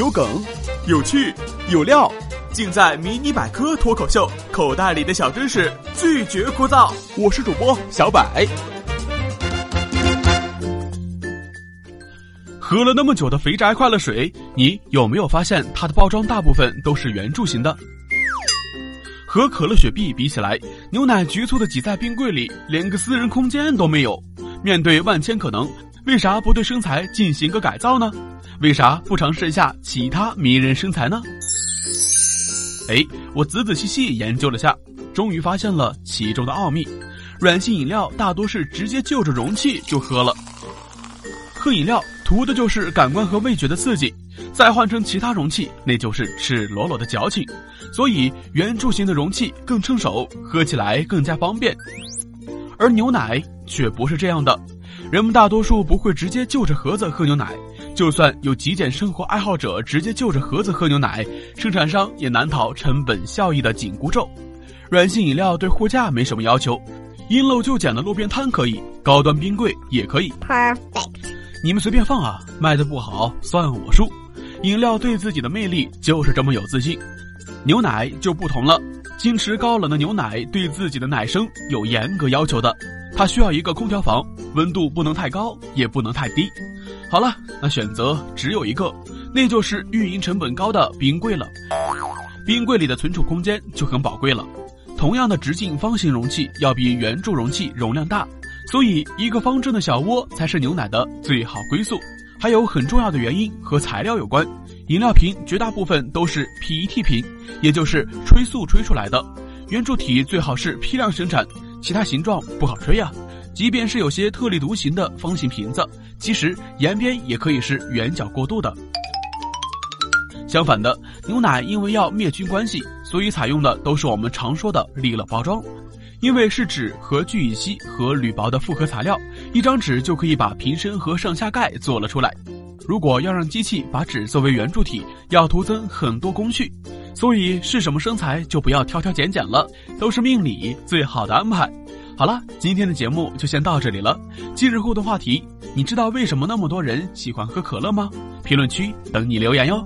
有梗，有趣，有料，尽在《迷你百科脱口秀》，口袋里的小知识拒绝枯燥。我是主播小百。喝了那么久的肥宅快乐水，你有没有发现它的包装大部分都是圆柱形的？和可乐雪碧比起来，牛奶局促的挤在冰柜里，连个私人空间都没有。面对万千可能，为啥不对身材进行个改造呢？为啥不尝试一下其他迷人身材呢？哎，我仔仔细细研究了下，终于发现了其中的奥秘。软性饮料大多是直接就着容器就喝了，喝饮料图的就是感官和味觉的刺激，再换成其他容器，那就是赤裸裸的矫情。所以圆柱形的容器更称手，喝起来更加方便。而牛奶却不是这样的，人们大多数不会直接就着盒子喝牛奶。就算有极简生活爱好者直接就着盒子喝牛奶，生产商也难逃成本效益的紧箍咒。软性饮料对货架没什么要求，因陋就简的路边摊可以，高端冰柜也可以。Perfect，你们随便放啊，卖的不好算我输。饮料对自己的魅力就是这么有自信，牛奶就不同了。矜持高冷的牛奶对自己的奶声有严格要求的，它需要一个空调房，温度不能太高，也不能太低。好了，那选择只有一个，那就是运营成本高的冰柜了。冰柜里的存储空间就很宝贵了。同样的直径方形容器要比圆柱容器容量大，所以一个方正的小窝才是牛奶的最好归宿。还有很重要的原因和材料有关，饮料瓶绝大部分都是 PET 瓶，也就是吹塑吹出来的。圆柱体最好是批量生产，其他形状不好吹呀。即便是有些特立独行的方形瓶子，其实沿边也可以是圆角过渡的。相反的，牛奶因为要灭菌关系，所以采用的都是我们常说的利乐包装。因为是纸和聚乙烯和铝箔的复合材料，一张纸就可以把瓶身和上下盖做了出来。如果要让机器把纸作为圆柱体，要徒增很多工序。所以是什么身材就不要挑挑拣拣了，都是命里最好的安排。好了，今天的节目就先到这里了。今日互动话题：你知道为什么那么多人喜欢喝可乐吗？评论区等你留言哟。